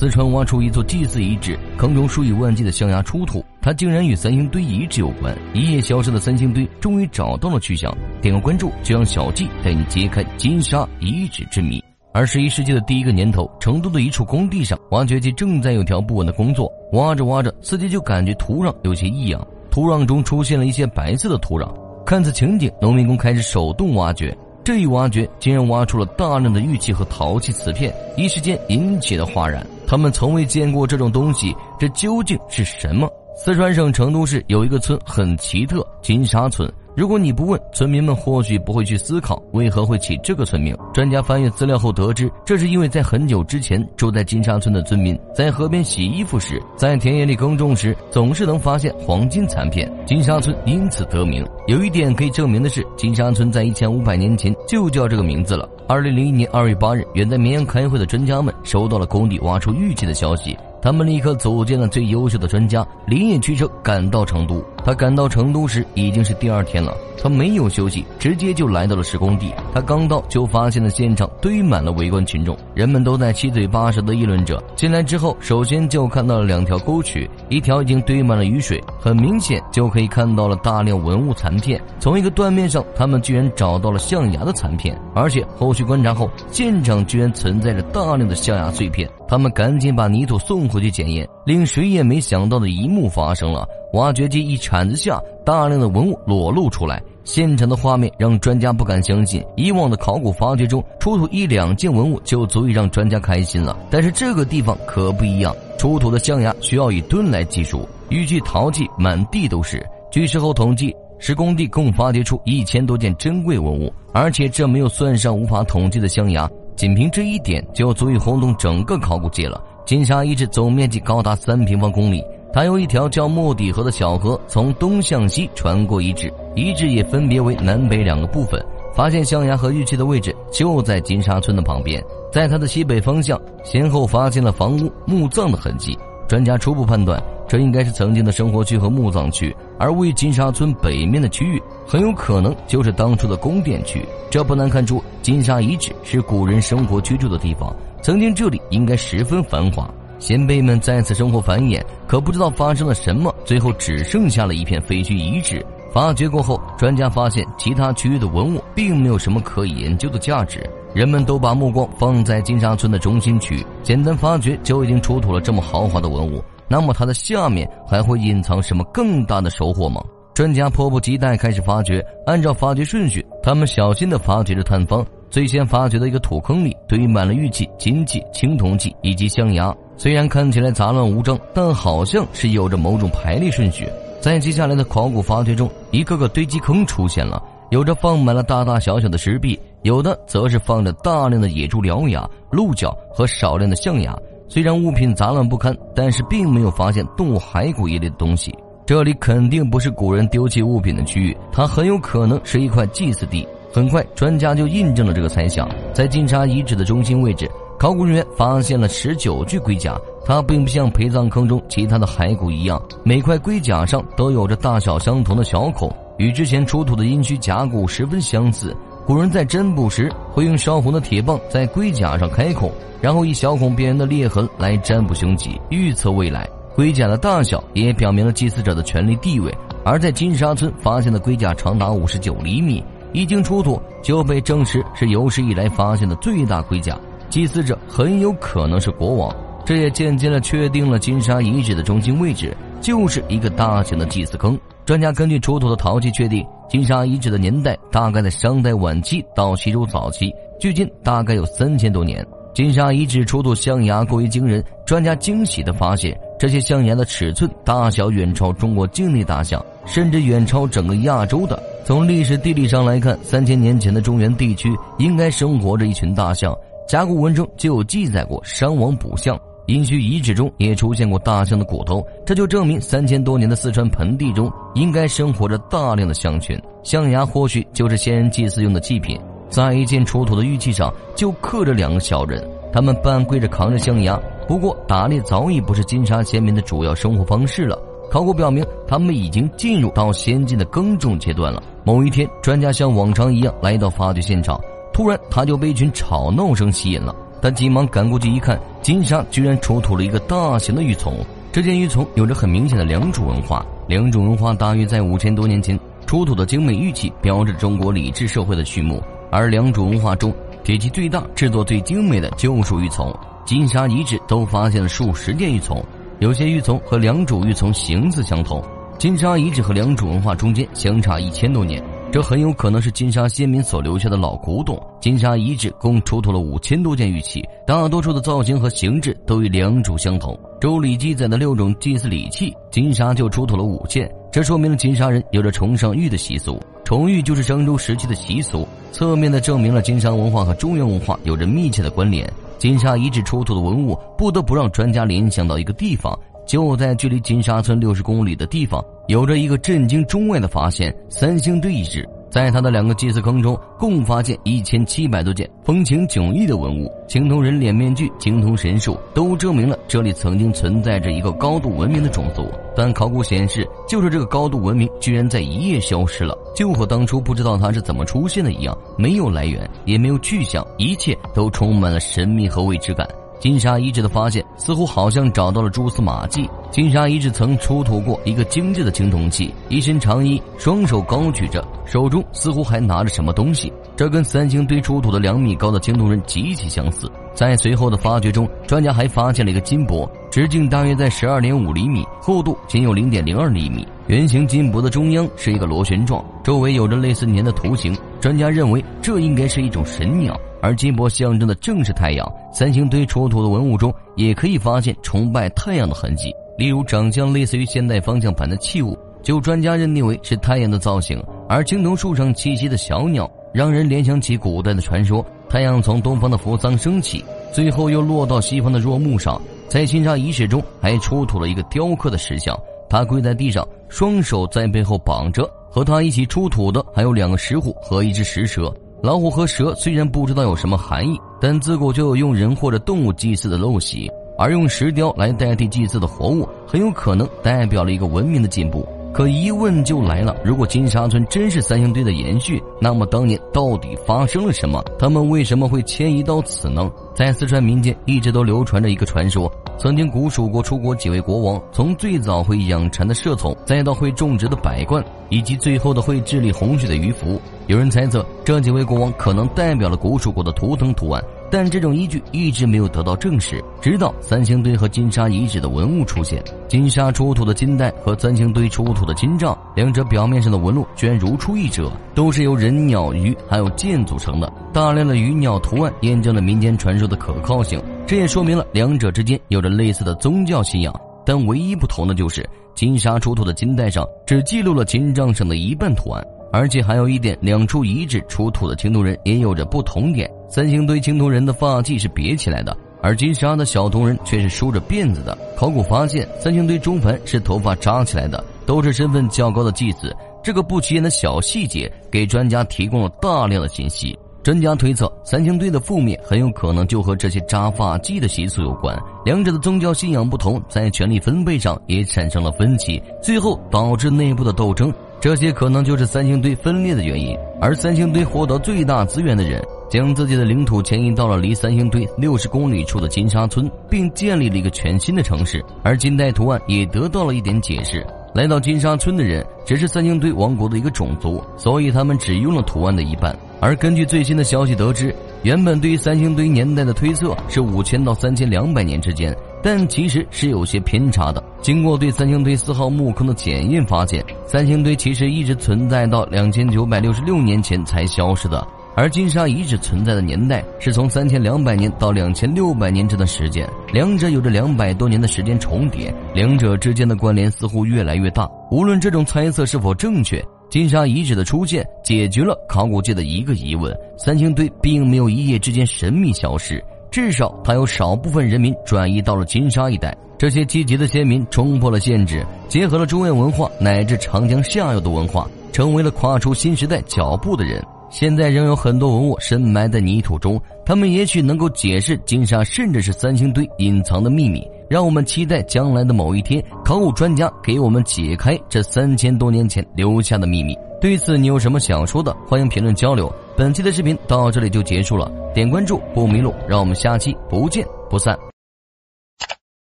四川挖出一座祭祀遗址，坑中数以万计的象牙出土，它竟然与三星堆遗址有关。一夜消失的三星堆终于找到了去向。点个关注，就让小季带你揭开金沙遗址之谜。二十一世纪的第一个年头，成都的一处工地上，挖掘机正在有条不紊的工作。挖着挖着，司机就感觉土壤有些异样，土壤中出现了一些白色的土壤。看此情景，农民工开始手动挖掘。这一挖掘竟然挖出了大量的玉器和陶器瓷片，一时间引起了哗然。他们从未见过这种东西，这究竟是什么？四川省成都市有一个村很奇特，金沙村。如果你不问，村民们或许不会去思考为何会起这个村名。专家翻阅资料后得知，这是因为在很久之前，住在金沙村的村民在河边洗衣服时，在田野里耕种时，总是能发现黄金残片，金沙村因此得名。有一点可以证明的是，金沙村在一千五百年前就叫这个名字了。二零零一年二月八日，远在绵阳开会的专家们收到了工地挖出玉器的消息。他们立刻组建了最优秀的专家，连夜驱车赶到成都。他赶到成都时已经是第二天了，他没有休息，直接就来到了施工地。他刚到就发现了现场堆满了围观群众，人们都在七嘴八舌的议论着。进来之后，首先就看到了两条沟渠，一条已经堆满了雨水，很明显就可以看到了大量文物残片。从一个断面上，他们居然找到了象牙的残片，而且后续观察后，现场居然存在着大量的象牙碎片。他们赶紧把泥土送回去检验，令谁也没想到的一幕发生了：挖掘机一铲子下，大量的文物裸露出来。现场的画面让专家不敢相信，以往的考古发掘中，出土一两件文物就足以让专家开心了，但是这个地方可不一样，出土的象牙需要以吨来计数，玉器陶器满地都是。据事后统计，施工地共发掘出一千多件珍贵文物，而且这没有算上无法统计的象牙。仅凭这一点就足以轰动整个考古界了。金沙遗址总面积高达三平方公里，它由一条叫莫底河的小河从东向西穿过遗址，遗址也分别为南北两个部分。发现象牙和玉器的位置就在金沙村的旁边，在它的西北方向先后发现了房屋、墓葬的痕迹。专家初步判断。这应该是曾经的生活区和墓葬区，而位于金沙村北面的区域很有可能就是当初的宫殿区。这不难看出，金沙遗址是古人生活居住的地方，曾经这里应该十分繁华，先辈们在此生活繁衍。可不知道发生了什么，最后只剩下了一片废墟遗址。发掘过后，专家发现其他区域的文物并没有什么可以研究的价值，人们都把目光放在金沙村的中心区，简单发掘就已经出土了这么豪华的文物。那么它的下面还会隐藏什么更大的收获吗？专家迫不及待开始发掘。按照发掘顺序，他们小心地发掘着探方。最先发掘的一个土坑里堆满了玉器、金器、青铜器以及象牙。虽然看起来杂乱无章，但好像是有着某种排列顺序。在接下来的考古发掘中，一个个堆积坑出现了，有着放满了大大小小的石壁，有的则是放着大量的野猪獠牙、鹿角和少量的象牙。虽然物品杂乱不堪，但是并没有发现动物骸骨一类的东西。这里肯定不是古人丢弃物品的区域，它很有可能是一块祭祀地。很快，专家就印证了这个猜想。在金沙遗址的中心位置，考古人员发现了十九具龟甲。它并不像陪葬坑中其他的骸骨一样，每块龟甲上都有着大小相同的小孔，与之前出土的殷墟甲骨十分相似。古人在占卜时会用烧红的铁棒在龟甲上开孔，然后以小孔边缘的裂痕来占卜凶吉、预测未来。龟甲的大小也表明了祭祀者的权力地位。而在金沙村发现的龟甲长达五十九厘米，一经出土就被证实是有史以来发现的最大龟甲。祭祀者很有可能是国王，这也间接的确定了金沙遗址的中心位置就是一个大型的祭祀坑。专家根据出土的陶器确定。金沙遗址的年代大概在商代晚期到西周早期，距今大概有三千多年。金沙遗址出土象牙过于惊人，专家惊喜地发现，这些象牙的尺寸大小远超中国境内大象，甚至远超整个亚洲的。从历史地理上来看，三千年前的中原地区应该生活着一群大象，甲骨文中就有记载过商王捕象。殷墟遗址中也出现过大象的骨头，这就证明三千多年的四川盆地中应该生活着大量的象群。象牙或许就是先人祭祀用的祭品。在一件出土的玉器上就刻着两个小人，他们半跪着扛着象牙。不过打猎早已不是金沙先民的主要生活方式了。考古表明，他们已经进入到先进的耕种阶段了。某一天，专家像往常一样来到发掘现场，突然他就被一群吵闹声吸引了。他急忙赶过去一看，金沙居然出土了一个大型的玉琮。这件玉琮有着很明显的良渚文化，良渚文化大约在五千多年前出土的精美玉器，标志着中国礼制社会的序幕。而良渚文化中体积最大、制作最精美的就属玉琮。金沙遗址都发现了数十件玉琮，有些玉琮和良渚玉琮形似相同。金沙遗址和良渚文化中间相差一千多年，这很有可能是金沙先民所留下的老古董。金沙遗址共出土了五千多件玉器，大多数的造型和形制都与良渚相同。周礼记载的六种祭祀礼器，金沙就出土了五件，这说明了金沙人有着崇尚玉的习俗。崇玉就是商周时期的习俗，侧面的证明了金沙文化和中原文化有着密切的关联。金沙遗址出土的文物，不得不让专家联想到一个地方。就在距离金沙村六十公里的地方，有着一个震惊中外的发现——三星堆遗址。在他的两个祭祀坑中，共发现一千七百多件风情迥异的文物，青铜人脸面具、青铜神树，都证明了这里曾经存在着一个高度文明的种族。但考古显示，就是这个高度文明居然在一夜消失了，就和当初不知道它是怎么出现的一样，没有来源，也没有去向，一切都充满了神秘和未知感。金沙遗址的发现似乎好像找到了蛛丝马迹。金沙遗址曾出土过一个精致的青铜器，一身长衣，双手高举着，手中似乎还拿着什么东西。这跟三星堆出土的两米高的青铜人极其相似。在随后的发掘中，专家还发现了一个金箔，直径大约在十二点五厘米，厚度仅有零点零二厘米。圆形金箔的中央是一个螺旋状，周围有着类似年的图形。专家认为，这应该是一种神鸟。而金箔象征的正是太阳。三星堆出土的文物中，也可以发现崇拜太阳的痕迹，例如长相类似于现代方向盘的器物，就专家认定为是太阳的造型。而青铜树上栖息的小鸟，让人联想起古代的传说：太阳从东方的扶桑升起，最后又落到西方的若木上。在金沙遗址中，还出土了一个雕刻的石像，他跪在地上，双手在背后绑着。和他一起出土的还有两个石虎和一只石蛇。老虎和蛇虽然不知道有什么含义，但自古就有用人或者动物祭祀的陋习，而用石雕来代替祭祀的活物，很有可能代表了一个文明的进步。可疑问就来了：如果金沙村真是三星堆的延续，那么当年到底发生了什么？他们为什么会迁移到此呢？在四川民间一直都流传着一个传说。曾经古蜀国出国几位国王，从最早会养蚕的社从，再到会种植的百官，以及最后的会治理洪水的鱼凫。有人猜测，这几位国王可能代表了古蜀国的图腾图案，但这种依据一直没有得到证实。直到三星堆和金沙遗址的文物出现，金沙出土的金带和三星堆出土的金杖，两者表面上的纹路居然如出一辙，都是由人、鸟、鱼还有剑组成的。大量的鱼鸟图案验证了民间传说的可靠性。这也说明了两者之间有着类似的宗教信仰，但唯一不同的就是金沙出土的金带上只记录了金杖上的一半图案，而且还有一点，两处遗址出土的青铜人也有着不同点。三星堆青铜人的发髻是别起来的，而金沙的小铜人却是梳着辫子的。考古发现，三星堆中坟是头发扎起来的，都是身份较高的祭司。这个不起眼的小细节给专家提供了大量的信息。专家推测，三星堆的覆灭很有可能就和这些扎发髻的习俗有关。两者的宗教信仰不同，在权力分配上也产生了分歧，最后导致内部的斗争。这些可能就是三星堆分裂的原因。而三星堆获得最大资源的人，将自己的领土迁移到了离三星堆六十公里处的金沙村，并建立了一个全新的城市。而金带图案也得到了一点解释。来到金沙村的人只是三星堆王国的一个种族，所以他们只用了图案的一半。而根据最新的消息得知，原本对于三星堆年代的推测是五千到三千两百年之间，但其实是有些偏差的。经过对三星堆四号墓坑的检验，发现三星堆其实一直存在到两千九百六十六年前才消失的。而金沙遗址存在的年代是从三千两百年到两千六百年这段时间，两者有着两百多年的时间重叠，两者之间的关联似乎越来越大。无论这种猜测是否正确，金沙遗址的出现解决了考古界的一个疑问：三星堆并没有一夜之间神秘消失，至少它有少部分人民转移到了金沙一带。这些积极的先民冲破了限制，结合了中原文化乃至长江下游的文化，成为了跨出新时代脚步的人。现在仍有很多文物深埋在泥土中，他们也许能够解释金沙甚至是三星堆隐藏的秘密。让我们期待将来的某一天，考古专家给我们解开这三千多年前留下的秘密。对此，你有什么想说的？欢迎评论交流。本。期的视频到这里就结束了，点关注不迷路，让我们下期不见不散。